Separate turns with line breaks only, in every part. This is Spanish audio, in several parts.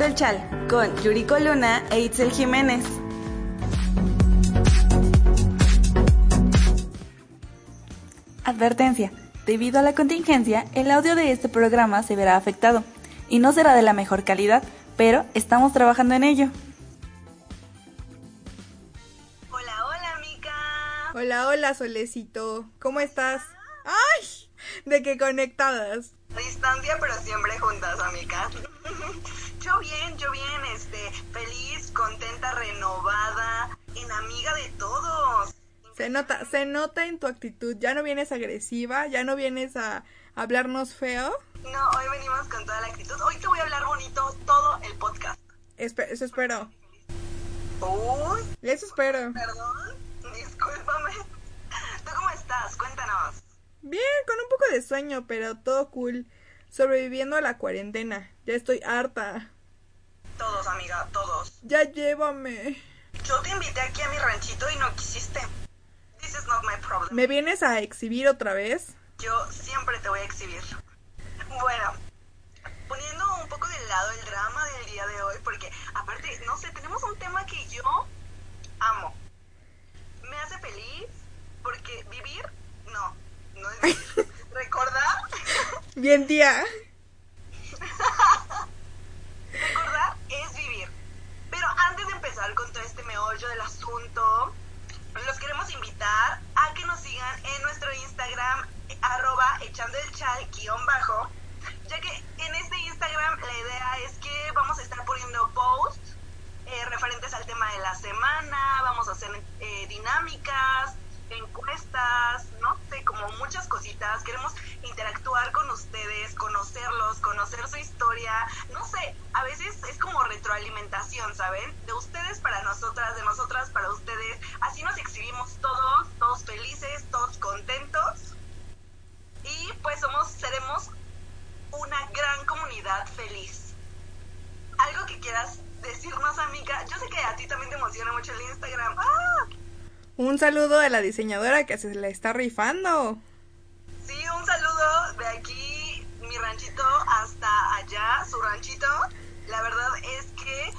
El
chal con Yuriko Luna e Itzel Jiménez. Advertencia. Debido a la contingencia, el audio de este programa se verá afectado y no será de la mejor calidad, pero estamos trabajando en ello.
Hola, hola, amiga.
Hola, hola, Solecito. ¿Cómo estás? ¡Ay! ¿De qué conectadas?
A distancia, pero siempre juntas, amiga. Yo bien, yo bien, este, feliz, contenta, renovada, en amiga de todos.
Se nota, se nota en tu actitud. Ya no vienes agresiva, ya no vienes a hablarnos feo.
No, hoy venimos con toda la actitud. Hoy te voy a hablar bonito todo el podcast.
Espe- eso espero.
Uy,
Eso espero.
perdón, discúlpame. ¿Tú cómo estás? Cuéntanos.
Bien, con un poco de sueño, pero todo cool. Sobreviviendo a la cuarentena. Ya estoy harta.
Todos, amiga, todos.
Ya llévame.
Yo te invité aquí a mi ranchito y no quisiste. This is not my problem.
¿Me vienes a exhibir otra vez?
Yo siempre te voy a exhibir. Bueno, poniendo un poco de lado el drama del día de hoy, porque aparte, no sé, tenemos un tema que yo amo. Me hace feliz porque vivir, no, no es vivir. Recordar,
Bien, tía.
recordar es vivir. Pero antes de empezar con todo este meollo del asunto, los queremos invitar a que nos sigan en nuestro Instagram, arroba echando el chal guion bajo, ya que en este Instagram la idea es que vamos a estar poniendo posts eh, referentes al tema de la semana, vamos a hacer eh, dinámicas, encuestas, no sé, como muchas cositas. Queremos interactuar con ustedes, conocerlos, conocer su historia. No sé, a veces es como retroalimentación, ¿saben? De ustedes para nosotras, de nosotras para ustedes. Así nos exhibimos todos, todos felices, todos contentos. Y pues somos, seremos una gran comunidad feliz. Algo que quieras decirnos, amiga. Yo sé que a ti también te emociona mucho el Instagram. ¡Ah!
Un saludo a la diseñadora que se la está rifando.
Sí, un saludo de aquí, mi ranchito, hasta allá, su ranchito. La verdad es que,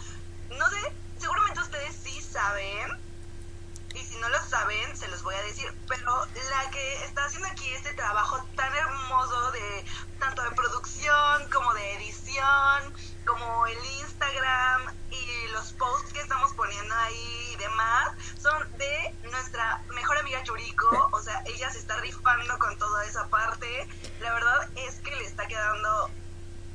no sé, seguramente ustedes sí saben. Y si no lo saben, se los voy a decir. Pero la que está haciendo aquí este trabajo tan hermoso de tanto de producción como de edición, como el Instagram y los posts que estamos poniendo ahí y demás, son de nuestra mejor amiga Churico. O sea, ella se está rifando con toda esa parte. La verdad es que le está quedando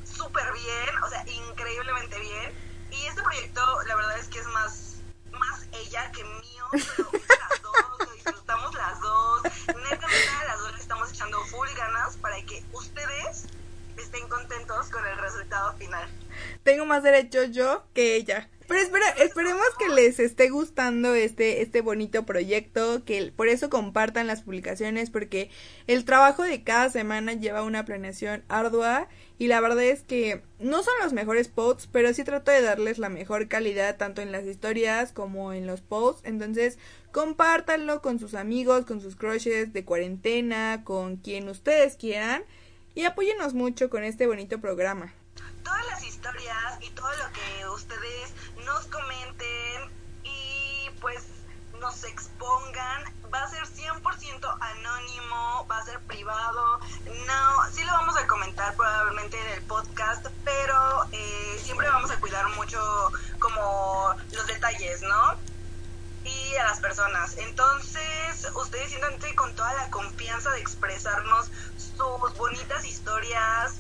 súper bien, o sea, increíblemente bien. Y este proyecto, la verdad es que es más, más ella que mío, pero las dos, lo disfrutamos las dos. Neta, neta, las dos le estamos echando full ganas para que ustedes estén contentos con
Tengo más derecho yo que ella. Pero espera, esperemos que les esté gustando este, este bonito proyecto, que por eso compartan las publicaciones, porque el trabajo de cada semana lleva una planeación ardua y la verdad es que no son los mejores posts, pero sí trato de darles la mejor calidad tanto en las historias como en los posts. Entonces, compártanlo con sus amigos, con sus crushes de cuarentena, con quien ustedes quieran y apóyennos mucho con este bonito programa.
Todas las historias y todo lo que ustedes nos comenten y pues nos expongan va a ser 100% anónimo, va a ser privado. No, sí lo vamos a comentar probablemente en el podcast, pero eh, siempre vamos a cuidar mucho como los detalles, ¿no? y a las personas. Entonces, ustedes siéntanse con toda la confianza de expresarnos sus bonitas historias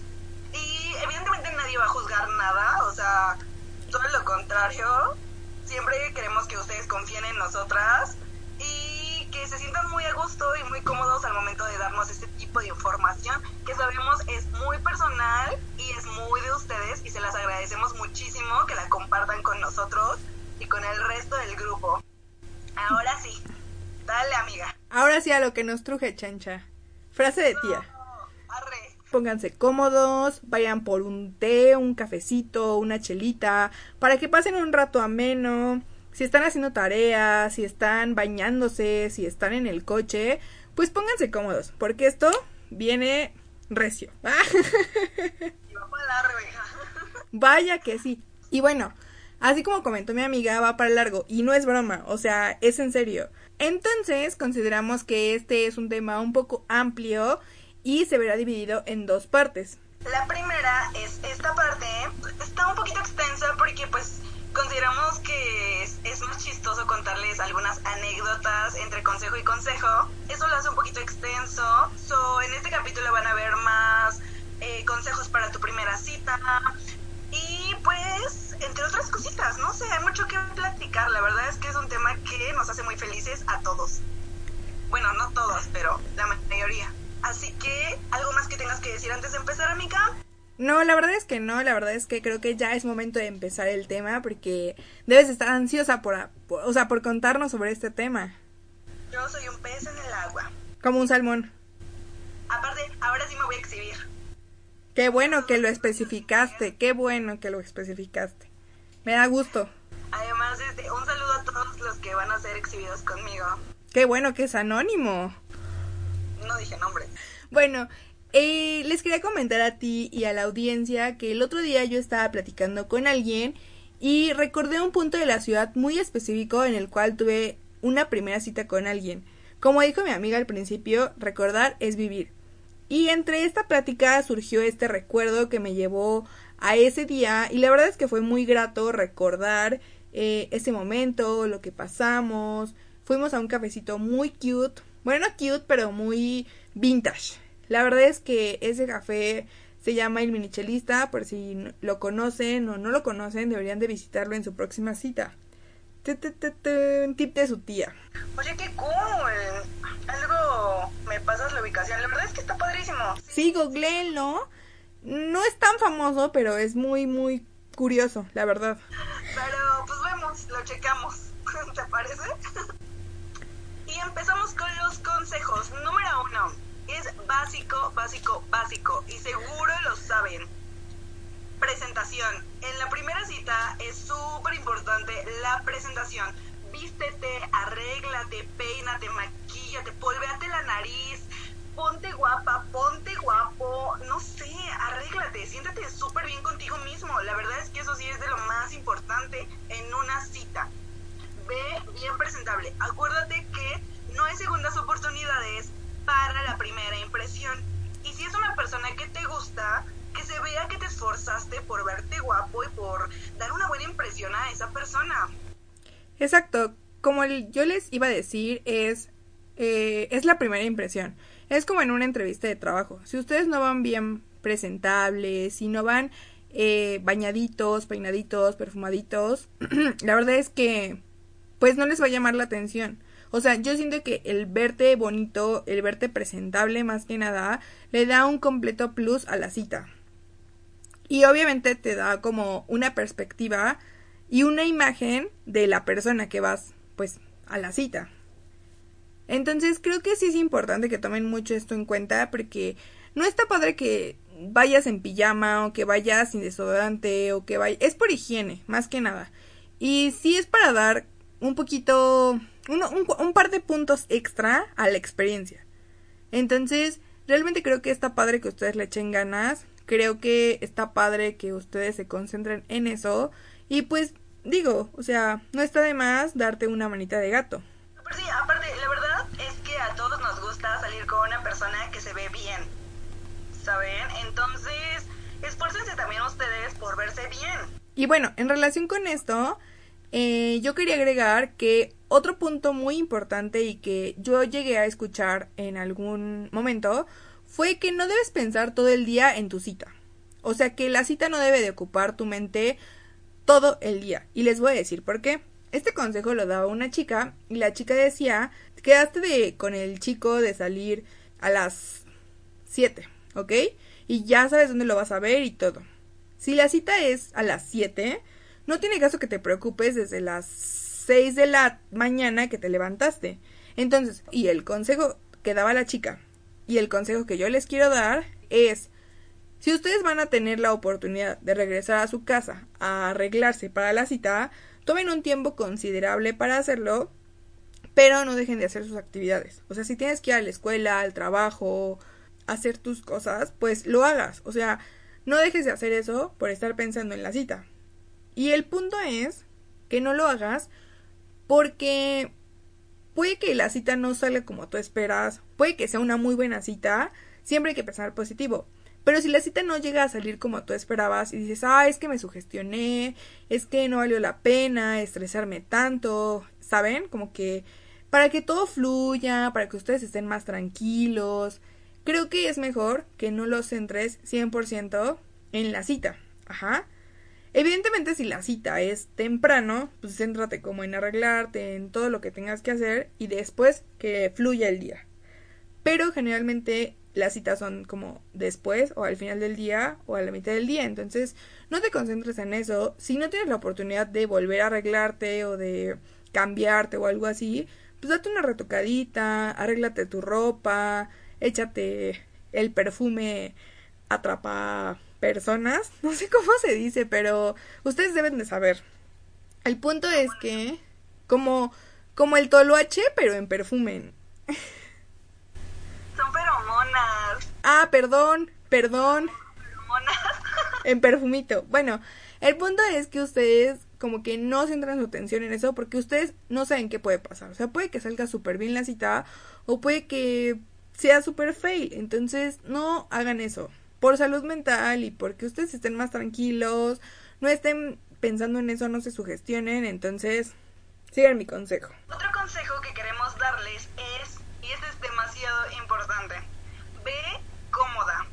y evidentemente nadie va a juzgar nada, o sea, todo lo contrario. Siempre queremos que ustedes confíen en nosotras y que se sientan muy a gusto y muy cómodos al momento de darnos este tipo de información que sabemos es muy personal y es muy de ustedes y se las agradecemos muchísimo que la compartan con nosotros y con el resto del grupo. Ahora sí, dale amiga.
Ahora sí a lo que nos truje, chancha. Frase de tía. Pónganse cómodos, vayan por un té, un cafecito, una chelita, para que pasen un rato ameno. Si están haciendo tareas, si están bañándose, si están en el coche, pues pónganse cómodos, porque esto viene recio. Vaya que sí. Y bueno, así como comentó mi amiga, va para largo. Y no es broma, o sea, es en serio. Entonces, consideramos que este es un tema un poco amplio y se verá dividido en dos partes.
La primera es esta parte, está un poquito extensa porque pues consideramos que es, más chistoso contarles algunas anécdotas entre consejo y consejo. Eso lo hace un poquito extenso. So, en este capítulo van a ver más eh, consejos para tu primera cita. Y pues, entre otras cositas, no sé, hay mucho que platicar. La verdad es que es un tema que nos hace muy felices a todos. Bueno, no todos, pero la mayoría. Así que, ¿algo más que tengas que decir antes de empezar, amiga?
No, la verdad es que no, la verdad es que creo que ya es momento de empezar el tema porque debes estar ansiosa por, por- o sea, por contarnos sobre este tema.
Yo soy un pez en el agua.
Como un salmón.
Aparte, ahora sí me voy a exhibir.
Qué bueno que lo especificaste, qué bueno que lo especificaste. Me da gusto.
Además, este, un saludo a todos los que van a ser exhibidos conmigo.
Qué bueno que es anónimo.
No dije nombre.
Bueno, eh, les quería comentar a ti y a la audiencia que el otro día yo estaba platicando con alguien y recordé un punto de la ciudad muy específico en el cual tuve una primera cita con alguien. Como dijo mi amiga al principio, recordar es vivir. Y entre esta plática surgió este recuerdo que me llevó a ese día y la verdad es que fue muy grato recordar eh, ese momento, lo que pasamos. Fuimos a un cafecito muy cute, bueno, no cute, pero muy vintage. La verdad es que ese café se llama El Minichelista, por si lo conocen o no lo conocen, deberían de visitarlo en su próxima cita. Tip de su tía.
Oye, qué cool. Algo me pasas la ubicación. La verdad es que está padrísimo.
Sí, googleenlo. No es tan famoso, pero es muy, muy curioso, la verdad.
Pero pues vemos, lo checamos. ¿Te parece? Y empezamos con los consejos. Número uno. Es básico, básico, básico. Y seguro lo saben. Presentación. En la primera cita es súper importante la presentación. Vístete, arréglate, peínate, maquíllate, polvéate la nariz, ponte guapa, ponte guapo, no sé, arréglate, siéntate súper bien contigo mismo. La verdad es que eso sí es de lo más importante en una cita. Ve bien presentable. Acuérdate segundas oportunidades para la primera impresión. Y si es una persona que te gusta, que se vea que te esforzaste por verte guapo y por dar una buena impresión a esa persona.
Exacto, como yo les iba a decir, es, eh, es la primera impresión. Es como en una entrevista de trabajo. Si ustedes no van bien presentables, si no van eh, bañaditos, peinaditos, perfumaditos, la verdad es que pues no les va a llamar la atención. O sea, yo siento que el verte bonito, el verte presentable más que nada, le da un completo plus a la cita. Y obviamente te da como una perspectiva y una imagen de la persona que vas, pues, a la cita. Entonces creo que sí es importante que tomen mucho esto en cuenta porque no está padre que vayas en pijama o que vayas sin desodorante o que vayas... Es por higiene, más que nada. Y sí es para dar un poquito... uno- un, un par de puntos extra a la experiencia. Entonces, realmente creo que está padre que ustedes le echen ganas. Creo que está padre que ustedes se concentren en eso. Y pues, digo, o sea, no está de más darte una manita de gato.
Pero sí, aparte, la verdad es que a todos nos gusta salir con una persona que se ve bien. ¿Saben? Entonces, esfuércense también ustedes por verse bien.
Y bueno, en relación con esto, eh, yo quería agregar que otro punto muy importante y que yo llegué a escuchar en algún momento fue que no debes pensar todo el día en tu cita. O sea que la cita no debe de ocupar tu mente todo el día. Y les voy a decir por qué. Este consejo lo daba una chica y la chica decía, quedaste de, con el chico de salir a las 7, ¿ok? Y ya sabes dónde lo vas a ver y todo. Si la cita es a las 7, no tiene caso que te preocupes desde las 6 de la mañana que te levantaste. Entonces, y el consejo que daba la chica y el consejo que yo les quiero dar es, si ustedes van a tener la oportunidad de regresar a su casa a arreglarse para la cita, tomen un tiempo considerable para hacerlo, pero no dejen de hacer sus actividades. O sea, si tienes que ir a la escuela, al trabajo, hacer tus cosas, pues lo hagas. O sea, no dejes de hacer eso por estar pensando en la cita. Y el punto es que no lo hagas porque puede que la cita no salga como tú esperas, puede que sea una muy buena cita, siempre hay que pensar positivo. Pero si la cita no llega a salir como tú esperabas y dices, ah, es que me sugestioné, es que no valió la pena estresarme tanto, ¿saben? Como que para que todo fluya, para que ustedes estén más tranquilos, creo que es mejor que no lo centres 100% en la cita. Ajá. Evidentemente si la cita es temprano, pues céntrate como en arreglarte, en todo lo que tengas que hacer y después que fluya el día. Pero generalmente las citas son como después o al final del día o a la mitad del día. Entonces, no te concentres en eso. Si no tienes la oportunidad de volver a arreglarte o de cambiarte o algo así, pues date una retocadita, arréglate tu ropa, échate el perfume atrapa personas. No sé cómo se dice, pero ustedes deben de saber. El punto es que como como el toloache, pero en perfume.
Son feromonas.
Ah, perdón, perdón.
Feromonas.
En perfumito. Bueno, el punto es que ustedes como que no centran su atención en eso porque ustedes no saben qué puede pasar. O sea, puede que salga súper bien la cita o puede que sea súper fail. Entonces, no hagan eso. Por salud mental y porque ustedes estén más tranquilos, no estén pensando en eso, no se sugestionen. Entonces, sigan mi consejo.
Otro consejo que queremos darles es, y este es demasiado importante, ve cómoda.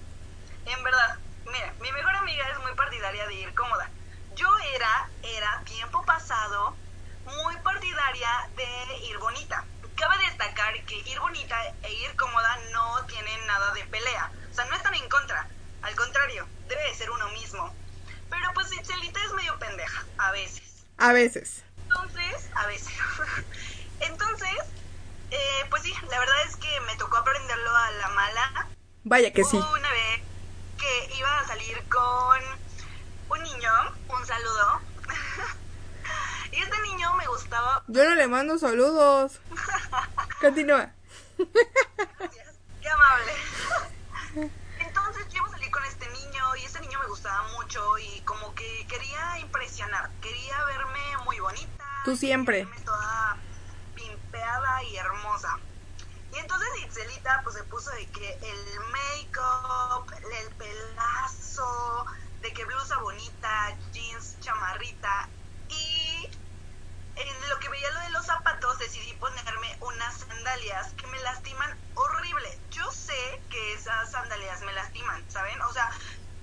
En verdad, mira, mi mejor amiga es muy partidaria de ir cómoda. Yo era, era tiempo pasado, muy partidaria de ir bonita. Cabe destacar que ir bonita e ir cómoda no tienen nada de pelea. O sea, no están en contra. Al contrario, debe de ser uno mismo. Pero pues Itzelita es medio pendeja, a veces.
A veces.
Entonces, a veces. Entonces, eh, pues sí, la verdad es que me tocó aprenderlo a la mala.
Vaya que sí.
Una vez que iba a salir con un niño, un saludo. y este niño me gustaba.
Yo no le mando saludos. Continúa.
Gracias, qué amable. Entonces yo iba a salir con este niño y este niño me gustaba mucho y como que quería impresionar, quería verme muy bonita.
Tú siempre.
Verme toda pimpeada y hermosa. Y entonces Itzelita pues se puso de que el make-up, el pelazo, de que blusa bonita, jeans, chamarrita y en lo que veía lo de los zapatos decidí ponerme unas sandalias que me lastiman horrible. Yo sé que esas sandalias me lastiman, ¿saben? O sea,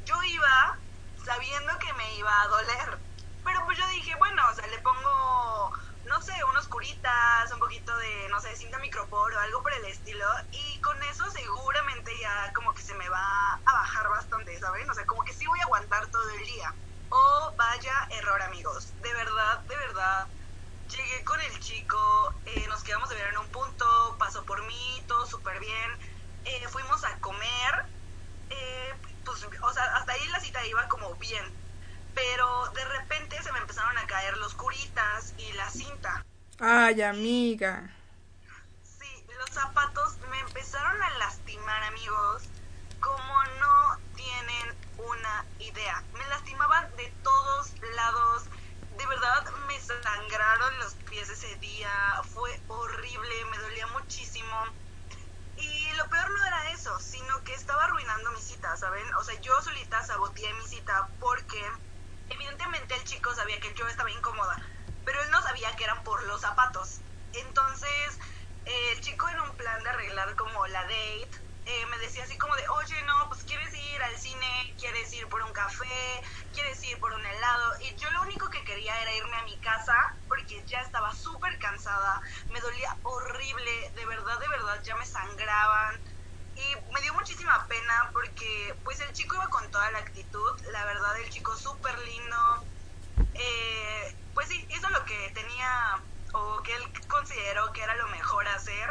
yo iba sabiendo que me iba a doler. Pero pues yo dije, bueno, o sea, le pongo, no sé, unos curitas, un poquito de, no sé, cinta micropor o algo por el estilo. Y con eso seguramente ya como que se me va a bajar bastante, ¿saben? O sea, como que sí voy a aguantar todo el día. Oh, vaya error, amigos. De verdad, de verdad. Llegué con el chico, eh, nos quedamos de ver en un punto, pasó por mí, todo súper bien. Eh, fuimos a comer, eh, pues, o sea, hasta ahí la cita iba como bien. Pero de repente se me empezaron a caer los curitas y la cinta.
Ay, amiga.
Sí, los zapatos me empezaron a lastimar, amigos, como no tienen una idea. Me lastimaban de todos lados. De verdad me sangraron los pies ese día. Fue horrible, me dolía muchísimo. Y lo peor no era eso, sino que estaba arruinando mi cita, ¿saben? O sea, yo solita saboteé mi cita porque evidentemente el chico sabía que yo estaba incómoda, pero él no sabía que eran por los zapatos. Entonces, el chico en un plan de arreglar como la date, eh, me decía así como de, oye, no, pues quieres ir al cine, quieres ir por un café, quieres ir por un helado. Y yo lo único que quería era irme a mi casa, porque ya estaba súper cansada, me dolía horrible, de verdad, de verdad, ya me sangraban. Y me dio muchísima pena porque pues el chico iba con toda la actitud, la verdad el chico súper lindo, eh, pues sí, hizo lo que tenía o que él consideró que era lo mejor hacer,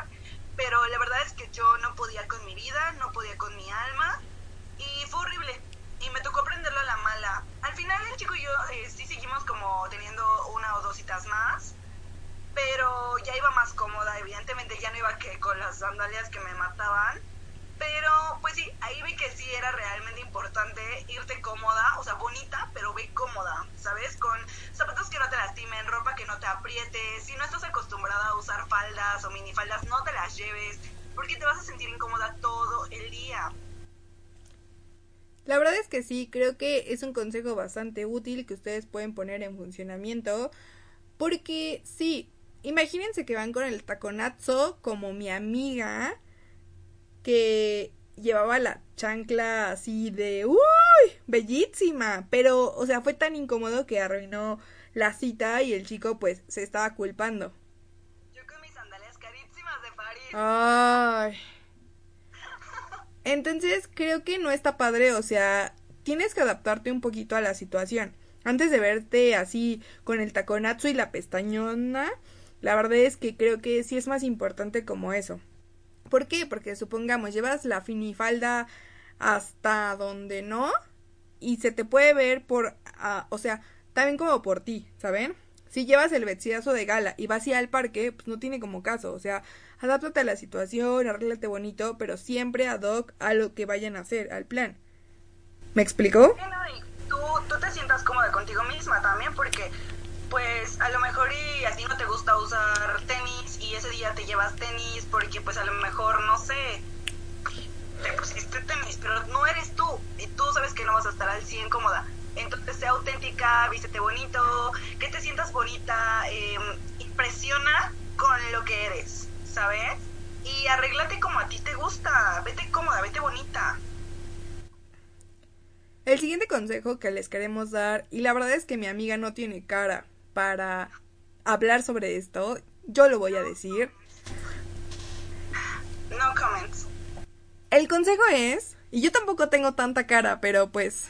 pero la verdad es que yo no podía con mi vida, no podía con mi alma y fue horrible y me tocó aprenderlo a la mala. Al final el chico y yo eh, sí seguimos como teniendo una o dos citas más, pero ya iba más cómoda, evidentemente ya no iba que con las sandalias que me mataban pero pues sí, ahí vi que sí era realmente importante irte cómoda, o sea, bonita, pero ve cómoda, ¿sabes? Con zapatos que no te lastimen, ropa que no te apriete, si no estás acostumbrada a usar faldas o minifaldas, no te las lleves, porque te vas a sentir incómoda todo el día.
La verdad es que sí, creo que es un consejo bastante útil que ustedes pueden poner en funcionamiento, porque sí, imagínense que van con el taconazo como mi amiga, que llevaba la chancla así de uy, bellísima, pero o sea, fue tan incómodo que arruinó la cita y el chico pues se estaba culpando.
Yo con mis sandalias carísimas de París.
Ay. Entonces, creo que no está padre, o sea, tienes que adaptarte un poquito a la situación. Antes de verte así con el taconazo y la pestañona, la verdad es que creo que sí es más importante como eso. ¿Por qué? Porque supongamos, llevas la finifalda hasta donde no y se te puede ver por, ah, o sea, también como por ti, ¿saben? Si llevas el vestidazo de gala y vas al parque, pues no tiene como caso, o sea, adáptate a la situación, arréglate bonito, pero siempre ad hoc a lo que vayan a hacer, al plan. ¿Me explicó?
tú, tú te sientas cómoda contigo misma también, porque pues a lo mejor y a ti no te gusta usar tenis y ese día te llevas tenis porque pues a lo mejor, no sé, te pusiste tenis, pero no eres tú y tú sabes que no vas a estar al 100 cómoda. Entonces sea auténtica, vístete bonito, que te sientas bonita, eh, impresiona con lo que eres, ¿sabes? Y arréglate como a ti te gusta, vete cómoda, vete bonita.
El siguiente consejo que les queremos dar, y la verdad es que mi amiga no tiene cara para hablar sobre esto, yo lo voy a decir.
No comments.
El consejo es, y yo tampoco tengo tanta cara, pero pues...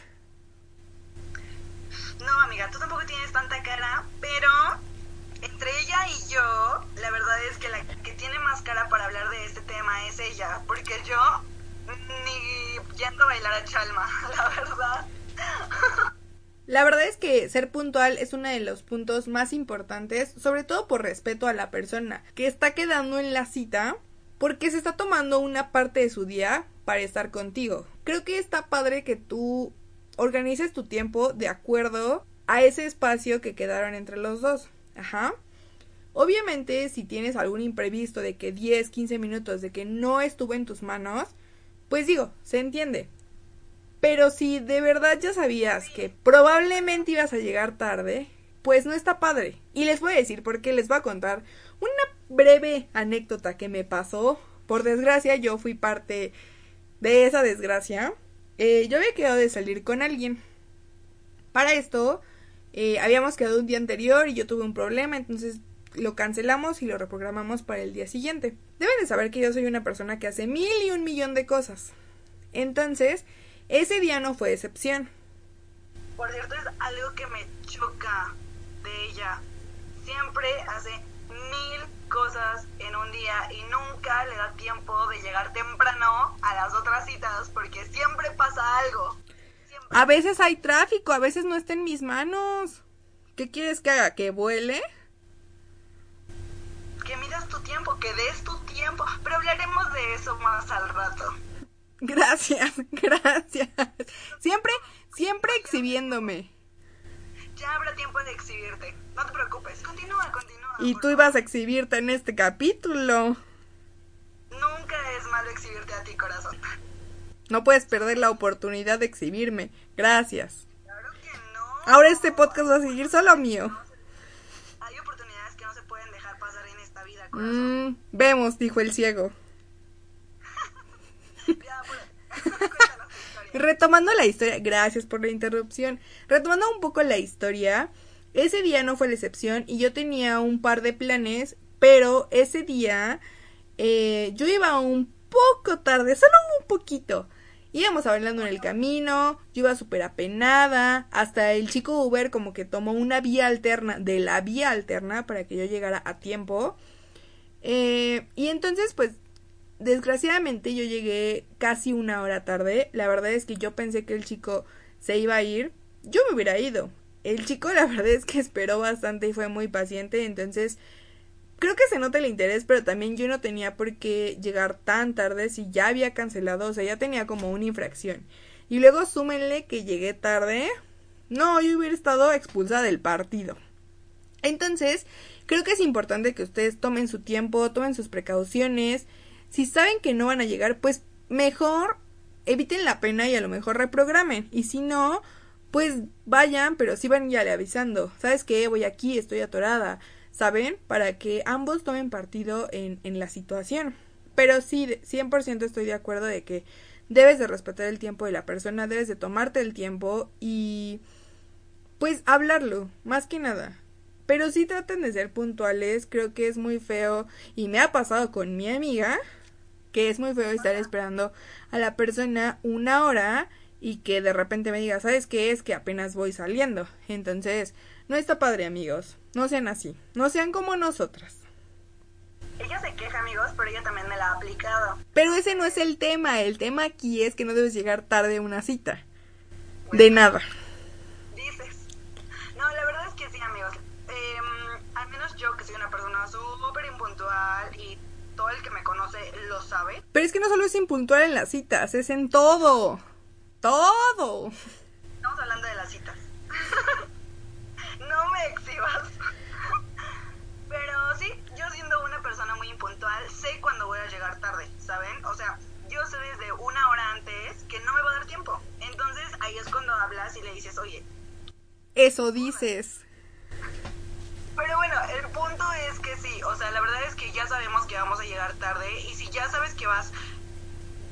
No, amiga, tú tampoco tienes tanta cara, pero entre ella y yo, la verdad es que la que tiene más cara para hablar de este tema es ella, porque yo ni yendo a bailar a Chalma, la verdad.
La verdad es que ser puntual es uno de los puntos más importantes, sobre todo por respeto a la persona que está quedando en la cita porque se está tomando una parte de su día para estar contigo. Creo que está padre que tú organices tu tiempo de acuerdo a ese espacio que quedaron entre los dos. Ajá. Obviamente, si tienes algún imprevisto de que 10, 15 minutos de que no estuvo en tus manos, pues digo, se entiende. Pero si de verdad ya sabías que probablemente ibas a llegar tarde, pues no está padre. Y les voy a decir porque les voy a contar una breve anécdota que me pasó. Por desgracia, yo fui parte de esa desgracia. Eh, yo había quedado de salir con alguien. Para esto, eh, habíamos quedado un día anterior y yo tuve un problema, entonces lo cancelamos y lo reprogramamos para el día siguiente. Deben de saber que yo soy una persona que hace mil y un millón de cosas. Entonces, ese día no fue excepción.
Por cierto, es algo que me choca de ella. Siempre hace mil cosas en un día y nunca le da tiempo de llegar temprano a las otras citas porque siempre pasa algo.
A veces hay tráfico, a veces no está en mis manos. ¿Qué quieres que haga? ¿Que vuele?
Que midas tu tiempo, que des tu tiempo. Pero hablaremos de eso más al rato.
Gracias, gracias. Siempre, siempre exhibiéndome.
Ya habrá tiempo de exhibirte. No te preocupes. Continúa, continúa.
Y tú ibas a exhibirte en este capítulo.
Nunca es malo exhibirte a ti, corazón.
No puedes perder la oportunidad de exhibirme. Gracias.
Claro que no.
Ahora este podcast va a seguir solo mío.
Hay oportunidades que no se pueden dejar pasar en esta vida, corazón.
Mm, vemos, dijo el ciego.
Ya, pues, cuéntanos tu historia.
Retomando la historia, gracias por la interrupción. Retomando un poco la historia, Ese día no fue la excepción y yo tenía un par de planes, pero ese día eh, yo iba un poco tarde, solo un poquito. Íbamos hablando en el camino, yo iba súper apenada, hasta el chico Uber como que tomó una vía alterna, de la vía alterna para que yo llegara a tiempo. Eh, y entonces pues desgraciadamente yo llegué casi una hora tarde. La verdad es que yo pensé que el chico se iba a ir. Yo me hubiera ido. El chico la verdad es que esperó bastante y fue muy paciente. Entonces creo que se nota el interés, pero también yo no tenía por qué llegar tan tarde si ya había cancelado. O sea, ya tenía como una infracción. Y luego súmenle que llegué tarde. No, yo hubiera estado expulsada del partido. Entonces, creo que es importante que ustedes tomen su tiempo, tomen sus precauciones si saben que no van a llegar, pues mejor eviten la pena y a lo mejor reprogramen. Y si no, pues vayan, pero sí van ya le avisando. ¿Sabes qué? Voy aquí, estoy atorada. ¿Saben? Para que ambos tomen partido en, en la situación. Pero sí, 100% estoy de acuerdo de que debes de respetar el tiempo de la persona, debes de tomarte el tiempo y pues hablarlo, más que nada. Pero sí traten de ser puntuales, creo que es muy feo y me ha pasado con mi amiga que es muy feo estar esperando a la persona una hora y que de repente me diga, ¿sabes qué es? Que apenas voy saliendo. Entonces, no está padre, amigos. No sean así. No sean como nosotras.
Ella se queja, amigos, pero ella también me la ha aplicado.
Pero ese no es el tema. El tema aquí es que no debes llegar tarde a una cita. de nada.
Dices. No, la verdad es que sí, amigos. Eh, al menos yo, que soy una persona súper y todo el que me conoce lo sabe.
Pero es que no solo es impuntual en las citas, es en todo. Todo.
Estamos hablando de las citas. no me exhibas. Pero sí, yo siendo una persona muy impuntual, sé cuándo voy a llegar tarde, ¿saben? O sea, yo sé desde una hora antes que no me va a dar tiempo. Entonces ahí es cuando hablas y le dices, oye.
Eso dices.
Pero bueno, el punto es que sí, o sea, la verdad es que ya sabemos que vamos a llegar tarde y si ya sabes que vas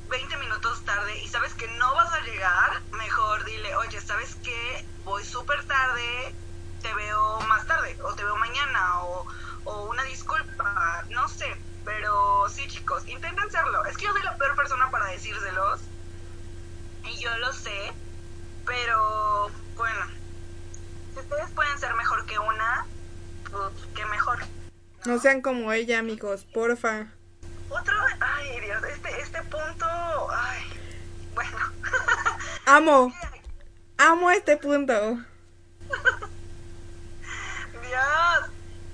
20 minutos tarde y sabes que no vas a llegar, mejor dile, oye, ¿sabes qué? Voy súper tarde, te veo más tarde o te veo mañana o, o una disculpa, no sé. Pero sí, chicos, intenten serlo. Es que yo soy la peor persona para decírselos y yo lo sé, pero bueno, si ustedes pueden ser mejor que una.
No sean como ella, amigos, porfa.
Otro, ay Dios, este, este punto, ay, bueno.
Amo, amo este punto.
Dios,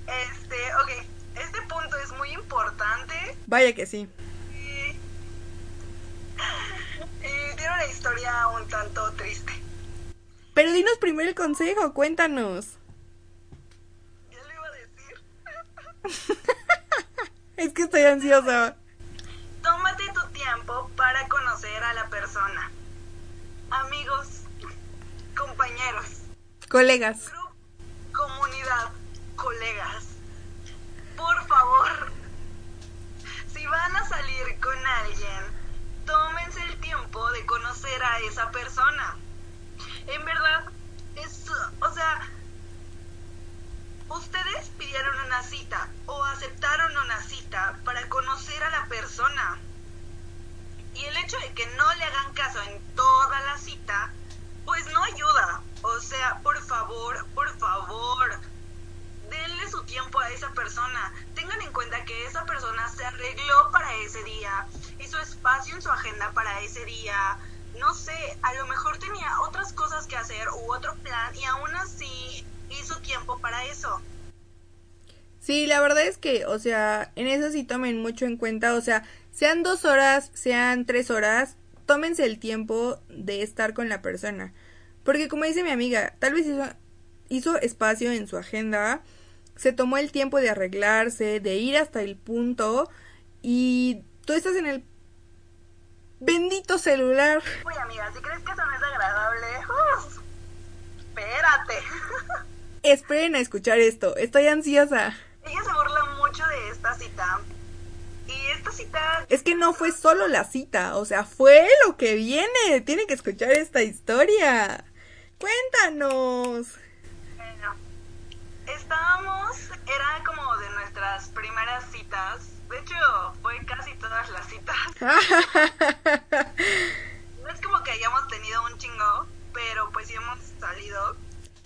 este, ok, este punto es muy importante.
Vaya que sí.
Y, y tiene una historia un tanto triste.
Pero dinos primero el consejo, cuéntanos. Es que estoy ansiosa.
Tómate tu tiempo para conocer a la persona. Amigos, compañeros,
colegas,
grupo, comunidad, colegas. Por favor, si van a salir con alguien, tómense el tiempo de conocer a esa persona. En verdad, es, o sea, ustedes pidieron una cita o aceptaron una cita para conocer a la persona. Y el hecho de que no le hagan caso en toda la cita, pues no ayuda. O sea, por favor, por favor, denle su tiempo a esa persona. Tengan en cuenta que esa persona se arregló para ese día, hizo espacio en su agenda para ese día. No sé, a lo mejor tenía otras cosas que hacer u otro plan y aún así hizo tiempo para eso.
Sí, la verdad es que, o sea, en eso sí tomen mucho en cuenta, o sea, sean dos horas, sean tres horas, tómense el tiempo de estar con la persona. Porque como dice mi amiga, tal vez hizo, hizo espacio en su agenda, se tomó el tiempo de arreglarse, de ir hasta el punto y tú estás en el bendito celular.
Uy, amiga, si crees que eso no es agradable, uf, espérate.
Esperen a escuchar esto, estoy ansiosa.
Ella se burla mucho de esta cita. Y esta cita...
Es que no fue solo la cita, o sea, fue lo que viene. Tienen que escuchar esta historia. Cuéntanos.
Bueno, estábamos, era como de nuestras primeras citas. De hecho, fue casi todas las citas. no es como que hayamos tenido un chingo, pero pues sí hemos salido.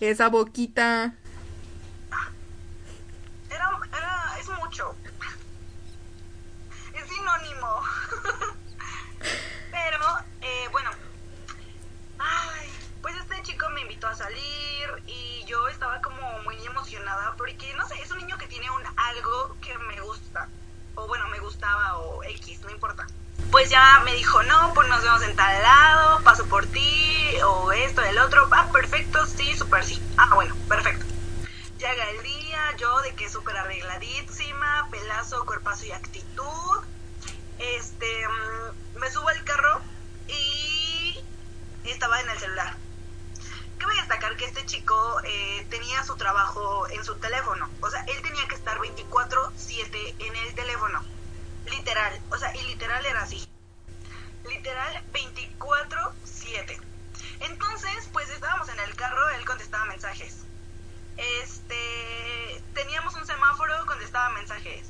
Esa boquita.
Era, era, es mucho. Es sinónimo. pero, eh, bueno. Pues este chico me invitó a salir y yo estaba como muy emocionada porque, no sé, es un niño que tiene un algo que me gusta. O bueno, me gustaba o X, no importa. Pues ya me dijo, no, pues nos vemos en tal lado, paso por ti, o esto, el otro. Ah, perfecto, sí, súper sí. Ah, bueno, perfecto. Llega el día, yo de que súper arregladísima, pelazo, cuerpazo y actitud. Este, mm, me subo al carro y estaba en el celular. Cabe destacar que este chico eh, tenía su trabajo en su teléfono. O sea, él tenía que estar 24/7 en el teléfono. Literal. O sea, y literal era así. Literal 24/7. Entonces, pues estábamos en el carro, él contestaba mensajes. Este, teníamos un semáforo, contestaba mensajes.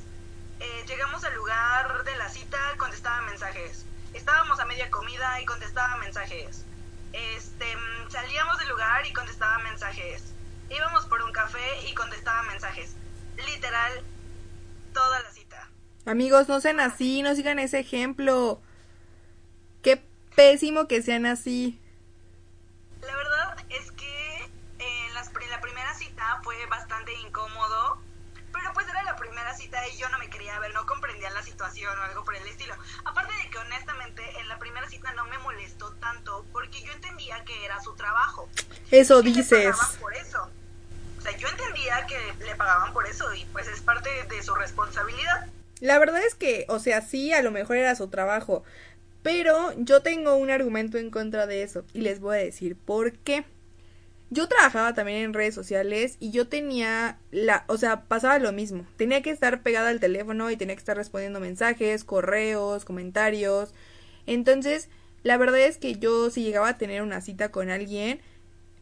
Eh, llegamos al lugar de la cita, contestaba mensajes. Estábamos a media comida y contestaba mensajes. Este, mm, salíamos del lugar y contestaba mensajes. Íbamos por un café y contestaba mensajes. Literal, toda la cita.
Amigos, no sean así, no sigan ese ejemplo. Qué pésimo que sean así.
La verdad es que en las, en la primera cita fue bastante incómodo, pero pues era la primera cita y yo no me quería ver, no comprendía la situación o algo por el estilo. Aparte de que honestamente en la primera cita no me molestó tanto porque yo entendía que era su trabajo.
Eso
Y
dices.
pagaban por eso. O sea, yo entendía que le pagaban por eso y pues es parte de su responsabilidad.
La verdad es que, o sea, sí, a lo mejor era su trabajo. Pero yo tengo un argumento en contra de eso. Y les voy a decir por qué. Yo trabajaba también en redes sociales y yo tenía la, o sea, pasaba lo mismo. Tenía que estar pegada al teléfono y tenía que estar respondiendo mensajes, correos, comentarios. Entonces, la verdad es que yo si llegaba a tener una cita con alguien,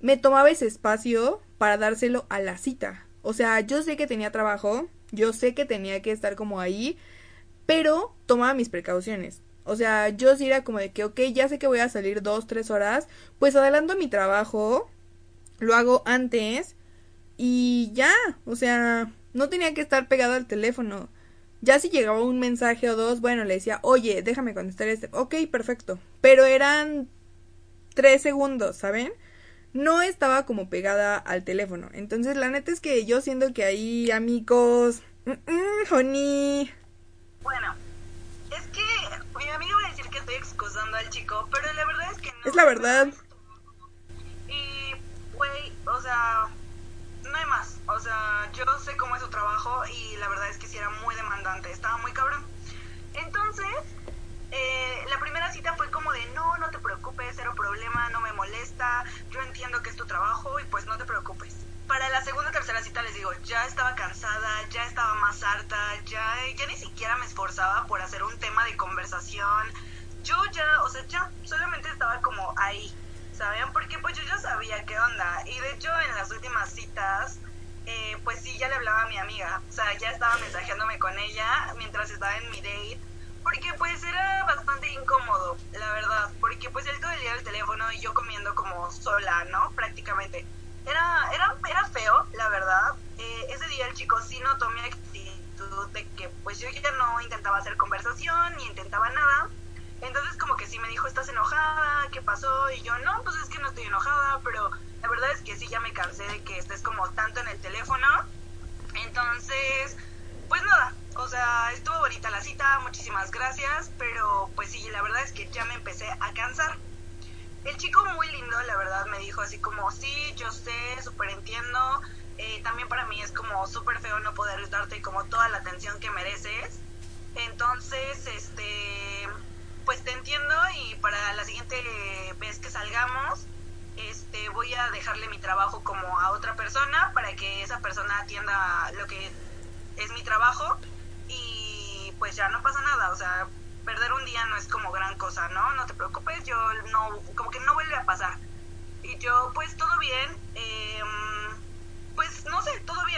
me tomaba ese espacio para dárselo a la cita. O sea, yo sé que tenía trabajo, yo sé que tenía que estar como ahí, pero tomaba mis precauciones. O sea, yo sí era como de que, ok, ya sé que voy a salir dos, tres horas, pues adelanto mi trabajo, lo hago antes y ya, o sea, no tenía que estar pegado al teléfono. Ya si llegaba un mensaje o dos, bueno, le decía, oye, déjame contestar este. Ok, perfecto. Pero eran tres segundos, ¿saben? No estaba como pegada al teléfono. Entonces, la neta es que yo siento que ahí, amigos, mm, mm, honey.
Bueno, es que mi amiga va a decir que estoy excusando al chico, pero la verdad es que no.
Es la verdad.
No hay más. O sea, yo sé cómo es su trabajo y la verdad es que sí era muy demandante, estaba muy cabrón. Entonces, eh, la primera cita fue como de, no, no te preocupes, cero problema, no me molesta, yo entiendo que es tu trabajo y pues no te preocupes. Para la segunda o tercera cita les digo, ya estaba cansada, ya estaba más harta, ya, ya ni siquiera me esforzaba por hacer un tema de conversación. Yo ya, o sea, ya solamente estaba como ahí, ¿saben? Porque pues yo ya sabía qué onda. Y de hecho en las últimas citas, eh, pues sí, ya le hablaba a mi amiga. O sea, ya estaba mensajeándome con ella mientras estaba en mi date. Porque pues era bastante incómodo, la verdad. Porque pues él todo el día el teléfono y yo comiendo como sola, ¿no? Prácticamente. Era, era, era feo, la verdad. Eh, ese día el chico sí notó mi actitud de que pues yo ya no intentaba hacer conversación ni intentaba nada. Entonces como que sí me dijo, ¿estás enojada? ¿Qué pasó? Y yo, no, pues es que no estoy enojada, pero la verdad es que sí ya me cansé de que estés como tanto en el teléfono. Entonces, pues nada, o sea, estuvo bonita la cita, muchísimas gracias, pero pues sí, la verdad es que ya me empecé a cansar. El chico muy lindo, la verdad, me dijo así como, sí, yo sé, súper entiendo. Eh, también para mí es como súper feo no poder darte como toda la atención que mereces. Entonces, este, pues te entiendo y para la siguiente vez que salgamos, este, voy a dejarle mi trabajo como a otra persona para que esa persona atienda lo que es mi trabajo y pues ya no pasa nada, o sea, perder un día no es como gran cosa, ¿no? No te preocupes, yo no, como que no vuelve a pasar. Y yo, pues todo bien, eh, pues no sé, todo bien.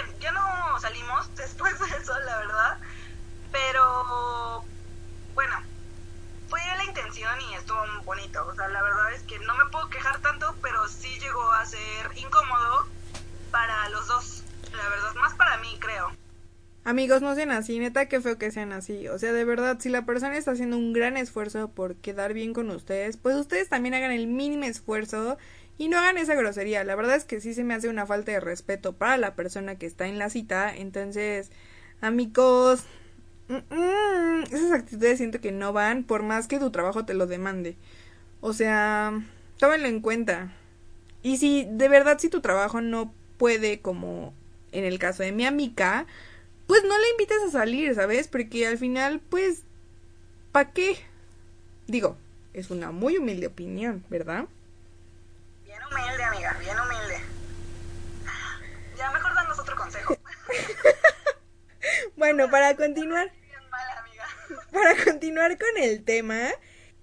no me puedo quejar tanto, pero sí llegó a ser incómodo para los dos. La verdad, más para mí, creo.
Amigos, no sean así, neta, qué feo que sean así. O sea, de verdad, si la persona está haciendo un gran esfuerzo por quedar bien con ustedes, pues ustedes también hagan el mínimo esfuerzo y no hagan esa grosería. La verdad es que sí se me hace una falta de respeto para la persona que está en la cita. Entonces, amigos, esas actitudes siento que no van por más que tu trabajo te lo demande. O sea, tómenlo en cuenta. Y si de verdad si tu trabajo no puede, como en el caso de mi amiga, pues no la invites a salir, ¿sabes? Porque al final, pues, ¿para qué? Digo, es una muy humilde opinión, ¿verdad?
Bien humilde, amiga, bien humilde. Ya mejor danos otro consejo.
bueno, para continuar. Para continuar con el tema,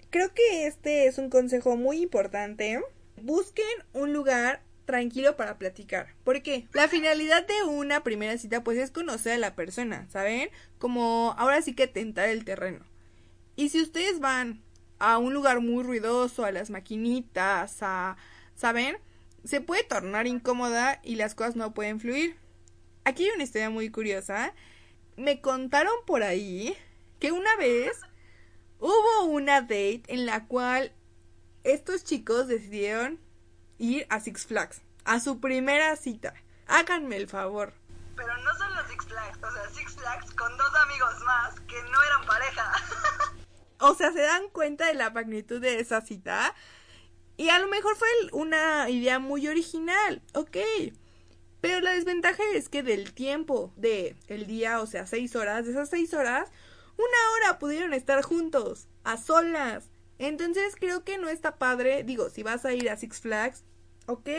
creo que este es un consejo muy importante. Busquen un lugar tranquilo para platicar. ¿Por qué? La finalidad de una primera cita pues es conocer a la persona, ¿saben? Como ahora sí que tentar el terreno. Y si ustedes van a un lugar muy ruidoso, a las maquinitas, a... ¿saben? Se puede tornar incómoda y las cosas no pueden fluir. Aquí hay una historia muy curiosa. Me contaron por ahí que una vez hubo una date en la cual estos chicos decidieron ir a Six Flags, a su primera cita. Háganme el favor.
Pero no son los Six Flags, o sea, Six Flags con dos amigos más que no eran pareja.
o sea, se dan cuenta de la magnitud de esa cita. Y a lo mejor fue una idea muy original, ok. Pero la desventaja es que del tiempo de el día, o sea, seis horas, de esas seis horas, una hora pudieron estar juntos, a solas. Entonces creo que no está padre. Digo, si vas a ir a Six Flags, ok.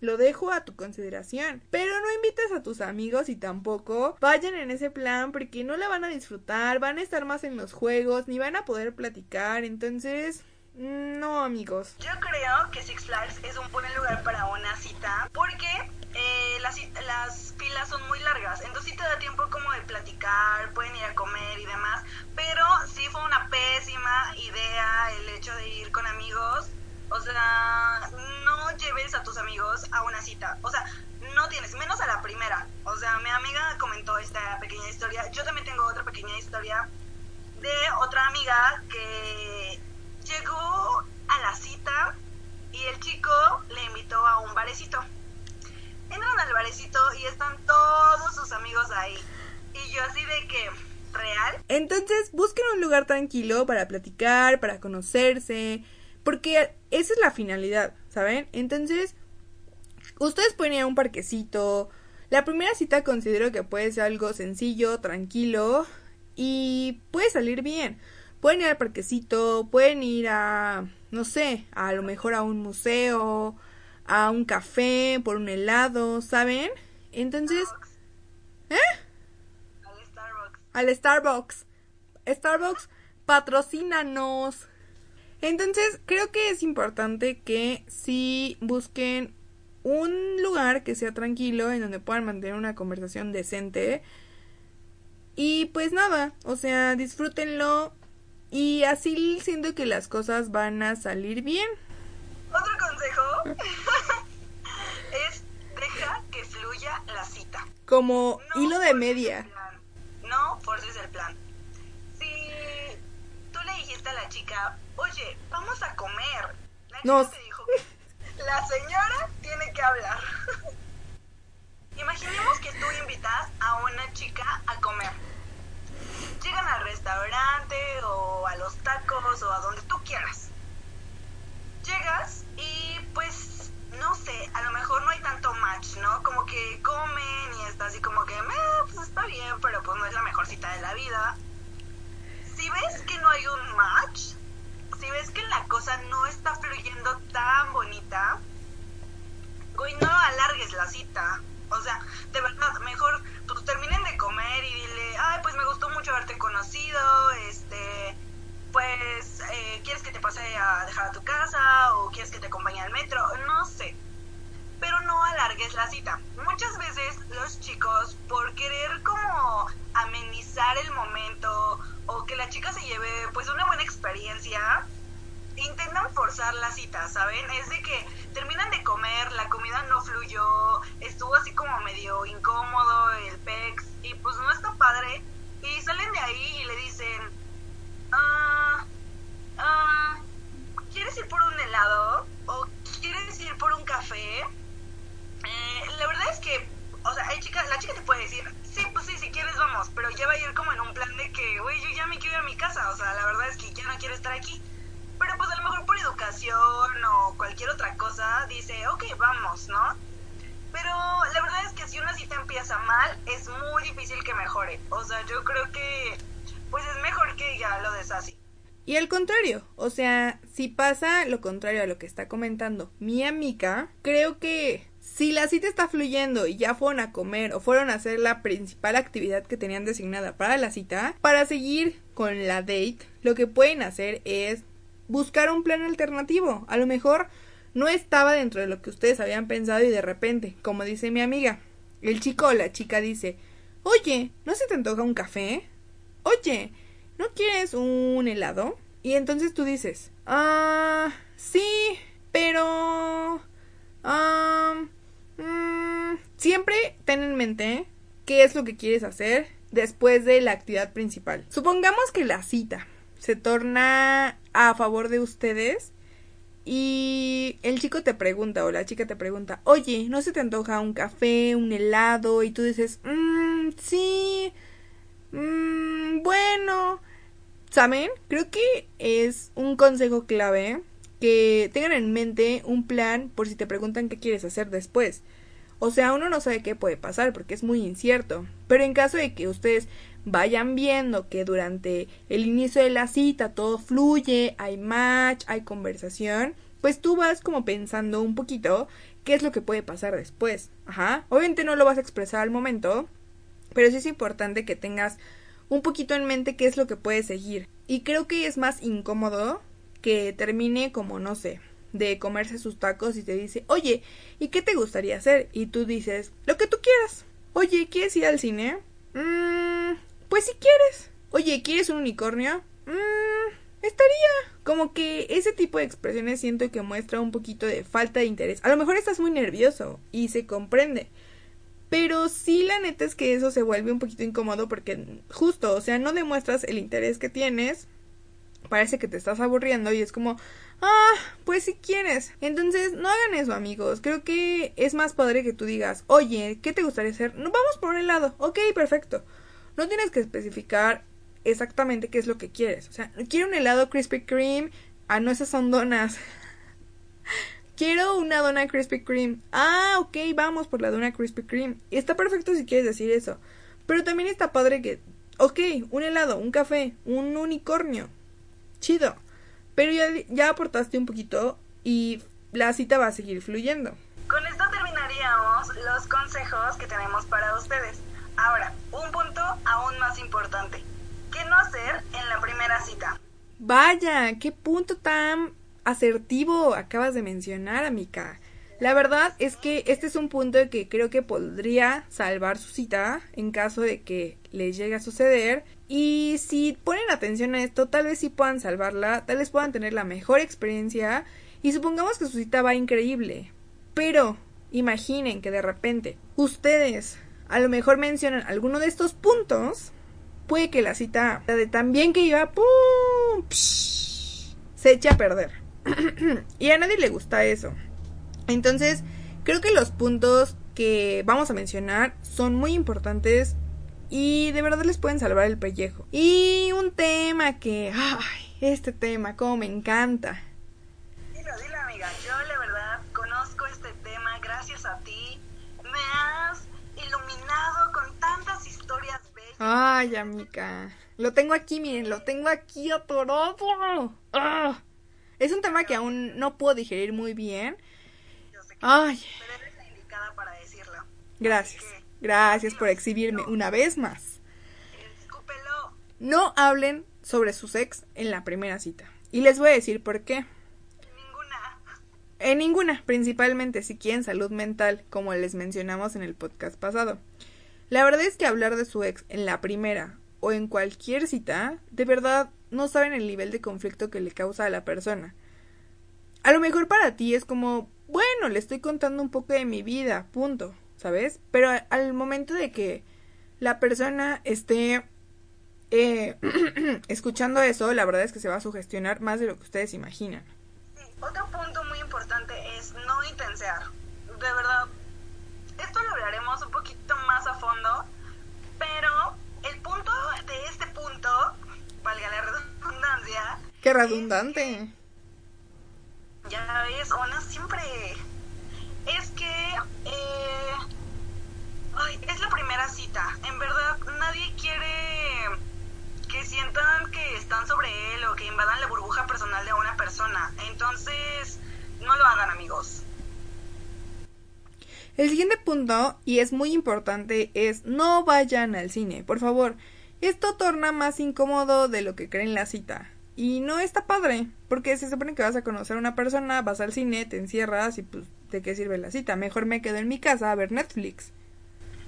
Lo dejo a tu consideración. Pero no invites a tus amigos y tampoco vayan en ese plan porque no la van a disfrutar, van a estar más en los juegos, ni van a poder platicar. Entonces, no amigos.
Yo creo que Six Flags es un buen lugar para una cita porque eh, las, las filas son muy largas, entonces sí te da tiempo como de platicar, pueden ir a comer y demás, fue una pésima idea el hecho de ir con amigos, o sea, no lleves a tus amigos a una cita, o sea, no tienes, menos a la primera, o sea, mi amiga comentó esta pequeña historia, yo también tengo otra pequeña historia de otra amiga que llegó a la cita y el chico le invitó a un barecito. Entran al barecito y están todos sus amigos ahí. Y yo así de que, ¿real?
Entonces busquen un lugar tranquilo para platicar, para conocerse, porque esa es la finalidad, ¿saben? Entonces, ustedes pueden ir a un parquecito. La primera cita considero que puede ser algo sencillo, tranquilo y puede salir bien. Pueden ir al parquecito, pueden ir a, no sé, a lo mejor a un museo, a un café, por un helado, ¿saben? Entonces...
Al Starbucks.
Al Starbucks. Starbucks, patrocínanos. Entonces, creo que es importante que si busquen un lugar que sea tranquilo, en donde puedan mantener una conversación decente. Y pues nada, o sea, disfrútenlo. Y así siento que las cosas van a salir bien.
Otro consejo es deja que fluya la cita.
Como hilo de media.
No forces el plan. Si tú le dijiste a la chica, oye, vamos a comer. La chica te dijo, la señora tiene que hablar. Imaginemos que tú invitas a una chica a comer. Llegan al restaurante o a los tacos o a donde tú quieras. Llegas y pues no sé, a lo mejor no hay tanto match, ¿no? Como que comen y está así como que, pues está bien, pero pues no es la mejor cita de la vida. Si ves que no hay un match, si ves que la cosa no está fluyendo tan bonita, güey, no alargues la cita. O sea, de verdad, mejor pues terminen de comer y dile, ay, pues me gustó mucho haberte conocido, este, pues, eh, ¿quieres que te pase a dejar a tu casa o quieres que te acompañe al metro? No sé. Pero no alargues la cita. Muchas veces los chicos, por querer como amenizar el momento o que la chica se lleve pues una buena experiencia, intentan forzar la cita, ¿saben? Es de que terminan de comer, la comida no fluyó, estuvo así como medio incómodo el pex y pues no está padre. Y salen de ahí y le dicen, ah, ah, ¿quieres ir por un helado? ¿O quieres ir por un café? Eh, la verdad es que, o sea, hay chica, la chica te puede decir, sí, pues sí, si quieres vamos, pero ya va a ir como en un plan de que, güey, yo ya me quiero ir a mi casa, o sea, la verdad es que ya no quiero estar aquí. Pero pues a lo mejor por educación o cualquier otra cosa dice, ok, vamos, ¿no? Pero la verdad es que si una cita empieza mal, es muy difícil que mejore. O sea, yo creo que pues es mejor que ya lo des así.
Y al contrario, o sea, si pasa lo contrario a lo que está comentando mi amiga, creo que si la cita está fluyendo y ya fueron a comer o fueron a hacer la principal actividad que tenían designada para la cita, para seguir con la date, lo que pueden hacer es buscar un plan alternativo. A lo mejor no estaba dentro de lo que ustedes habían pensado y de repente, como dice mi amiga, el chico o la chica dice, oye, ¿no se te antoja un café? Oye, ¿no quieres un helado? Y entonces tú dices, ah, sí, pero... Ah, mm, siempre ten en mente qué es lo que quieres hacer después de la actividad principal. Supongamos que la cita se torna a favor de ustedes y el chico te pregunta o la chica te pregunta, oye, ¿no se te antoja un café, un helado? Y tú dices, mmm, sí, mmm, bueno. ¿Saben? Creo que es un consejo clave que tengan en mente un plan por si te preguntan qué quieres hacer después. O sea, uno no sabe qué puede pasar porque es muy incierto. Pero en caso de que ustedes vayan viendo que durante el inicio de la cita todo fluye, hay match, hay conversación, pues tú vas como pensando un poquito qué es lo que puede pasar después. Ajá. Obviamente no lo vas a expresar al momento, pero sí es importante que tengas un poquito en mente qué es lo que puede seguir. Y creo que es más incómodo que termine como, no sé, de comerse sus tacos y te dice, oye, ¿y qué te gustaría hacer? Y tú dices, lo que tú quieras. Oye, ¿quieres ir al cine? Mmm, pues si quieres. Oye, ¿quieres un unicornio? Mmm, estaría. Como que ese tipo de expresiones siento que muestra un poquito de falta de interés. A lo mejor estás muy nervioso y se comprende. Pero sí, la neta es que eso se vuelve un poquito incómodo porque justo, o sea, no demuestras el interés que tienes. Parece que te estás aburriendo y es como, ah, pues si quieres. Entonces, no hagan eso, amigos. Creo que es más padre que tú digas, oye, ¿qué te gustaría hacer? No, vamos por un helado. Ok, perfecto. No tienes que especificar exactamente qué es lo que quieres. O sea, quiero un helado Krispy Kreme. Ah, no, esas son donas. quiero una dona Krispy Kreme. Ah, ok, vamos por la dona Krispy Kreme. Está perfecto si quieres decir eso. Pero también está padre que, ok, un helado, un café, un unicornio. Chido. Pero ya, ya aportaste un poquito y la cita va a seguir fluyendo.
Con esto terminaríamos los consejos que tenemos para ustedes. Ahora, un punto aún más importante. ¿Qué no hacer en la primera cita?
Vaya, qué punto tan asertivo acabas de mencionar, amiga. La verdad es que este es un punto que creo que podría salvar su cita en caso de que les llegue a suceder. Y si ponen atención a esto, tal vez sí puedan salvarla, tal vez puedan tener la mejor experiencia. Y supongamos que su cita va increíble. Pero imaginen que de repente ustedes a lo mejor mencionan alguno de estos puntos, puede que la cita de tan bien que iba, ¡pum! se eche a perder. y a nadie le gusta eso. Entonces, creo que los puntos que vamos a mencionar son muy importantes y de verdad les pueden salvar el pellejo. Y un tema que, ay, este tema, como me encanta.
Dilo, dilo, amiga. Yo, la verdad, conozco este tema gracias a ti. Me has iluminado con tantas historias bellas.
Ay, amiga. Lo tengo aquí, miren, lo tengo aquí atorado. ¡Ah! Es un tema que aún no puedo digerir muy bien.
Yo sé que
Ay,
pero eres la indicada para decirlo.
gracias.
Que,
Gracias por exhibirme una vez más.
escúpelo.
No hablen sobre sus ex en la primera cita. Y les voy a decir por qué.
Ninguna.
En ninguna, principalmente si quieren salud mental, como les mencionamos en el podcast pasado. La verdad es que hablar de su ex en la primera o en cualquier cita, de verdad no saben el nivel de conflicto que le causa a la persona. a lo mejor para ti es como, bueno, le estoy contando un poco de mi vida, punto, ¿sabes? Pero al momento de que la persona esté eh, escuchando eso, la verdad es que se va a sugestionar más de lo que ustedes imaginan.
Sí, otro punto muy importante es no intensear. De verdad, esto lo hablaremos un poquito más a fondo, pero el punto de este punto, valga la redundancia.
Qué redundante.
ya ves, Ona siempre. Es que. Eh, es la primera cita. En verdad, nadie quiere que sientan que están sobre él o que invadan la burbuja personal de una persona. Entonces, no lo hagan, amigos.
El siguiente punto, y es muy importante, es no vayan al cine, por favor. Esto torna más incómodo de lo que creen la cita. Y no está padre, porque se supone que vas a conocer a una persona, vas al cine, te encierras y pues de qué sirve la cita. Mejor me quedo en mi casa a ver Netflix.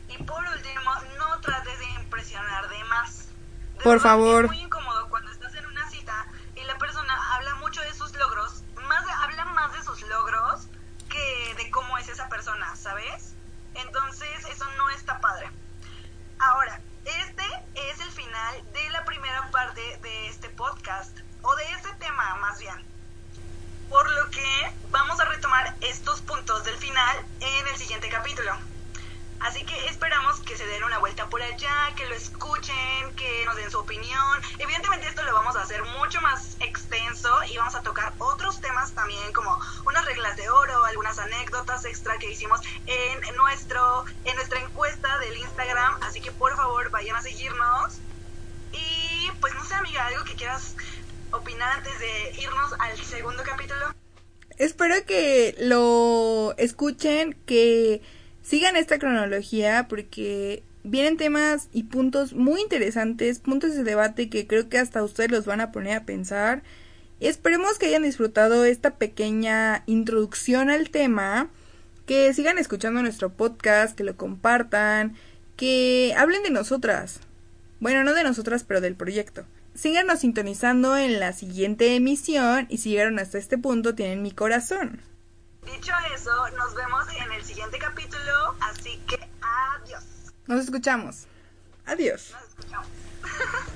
Y por último, no trates de impresionar de más. De
Por favor.
Es muy incómodo cuando estás en una cita y la persona habla mucho de sus logros, más de- habla más de sus logros que de cómo es esa persona, ¿sabes? Entonces, eso no está padre. Ahora, este es el final de la primera parte de este podcast, o de este tema más bien. Por lo que vamos a retomar estos puntos del final en el siguiente capítulo. Así que esperamos que se den una vuelta por allá, que lo escuchen, que nos den su opinión. Evidentemente esto lo vamos a hacer mucho más extenso y vamos a tocar otros temas también como unas reglas de oro, algunas anécdotas extra que hicimos en nuestro en nuestra encuesta del Instagram, así que por favor vayan a seguirnos. Y pues no sé, amiga, algo que quieras opinar antes de irnos al segundo capítulo.
Espero que lo escuchen, que sigan esta cronología porque vienen temas y puntos muy interesantes, puntos de debate que creo que hasta ustedes los van a poner a pensar. Esperemos que hayan disfrutado esta pequeña introducción al tema, que sigan escuchando nuestro podcast, que lo compartan, que hablen de nosotras. Bueno, no de nosotras, pero del proyecto. Síganos sintonizando en la siguiente emisión y si llegaron hasta este punto tienen mi corazón.
Dicho eso, nos vemos en el siguiente capítulo, así que adiós.
Nos escuchamos. Adiós.
Nos escuchamos.